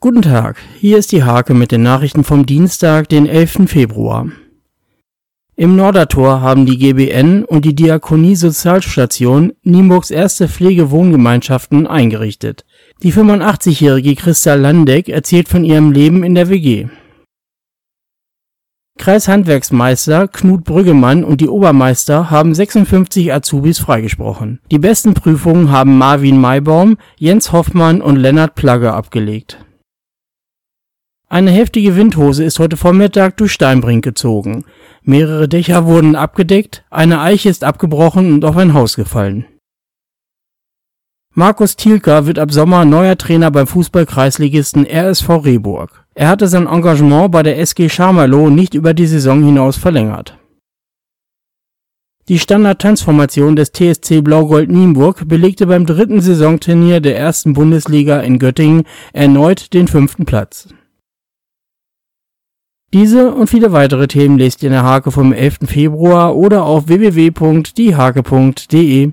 Guten Tag, hier ist die Hake mit den Nachrichten vom Dienstag, den 11. Februar. Im Nordertor haben die GBN und die Diakonie Sozialstation Nienburgs erste Pflegewohngemeinschaften eingerichtet. Die 85-jährige Christa Landeck erzählt von ihrem Leben in der WG. Kreishandwerksmeister Knut Brüggemann und die Obermeister haben 56 Azubis freigesprochen. Die besten Prüfungen haben Marvin Maibaum, Jens Hoffmann und Lennart Plagge abgelegt. Eine heftige Windhose ist heute Vormittag durch Steinbrink gezogen. Mehrere Dächer wurden abgedeckt, eine Eiche ist abgebrochen und auf ein Haus gefallen. Markus Thielka wird ab Sommer neuer Trainer beim Fußball-Kreisligisten RSV Rehburg. Er hatte sein Engagement bei der SG Scharmerloh nicht über die Saison hinaus verlängert. Die Standard-Tanzformation des TSC Blau-Gold Nienburg belegte beim dritten Saisonturnier der ersten Bundesliga in Göttingen erneut den fünften Platz. Diese und viele weitere Themen lest ihr in der Hake vom 11. Februar oder auf www.diehake.de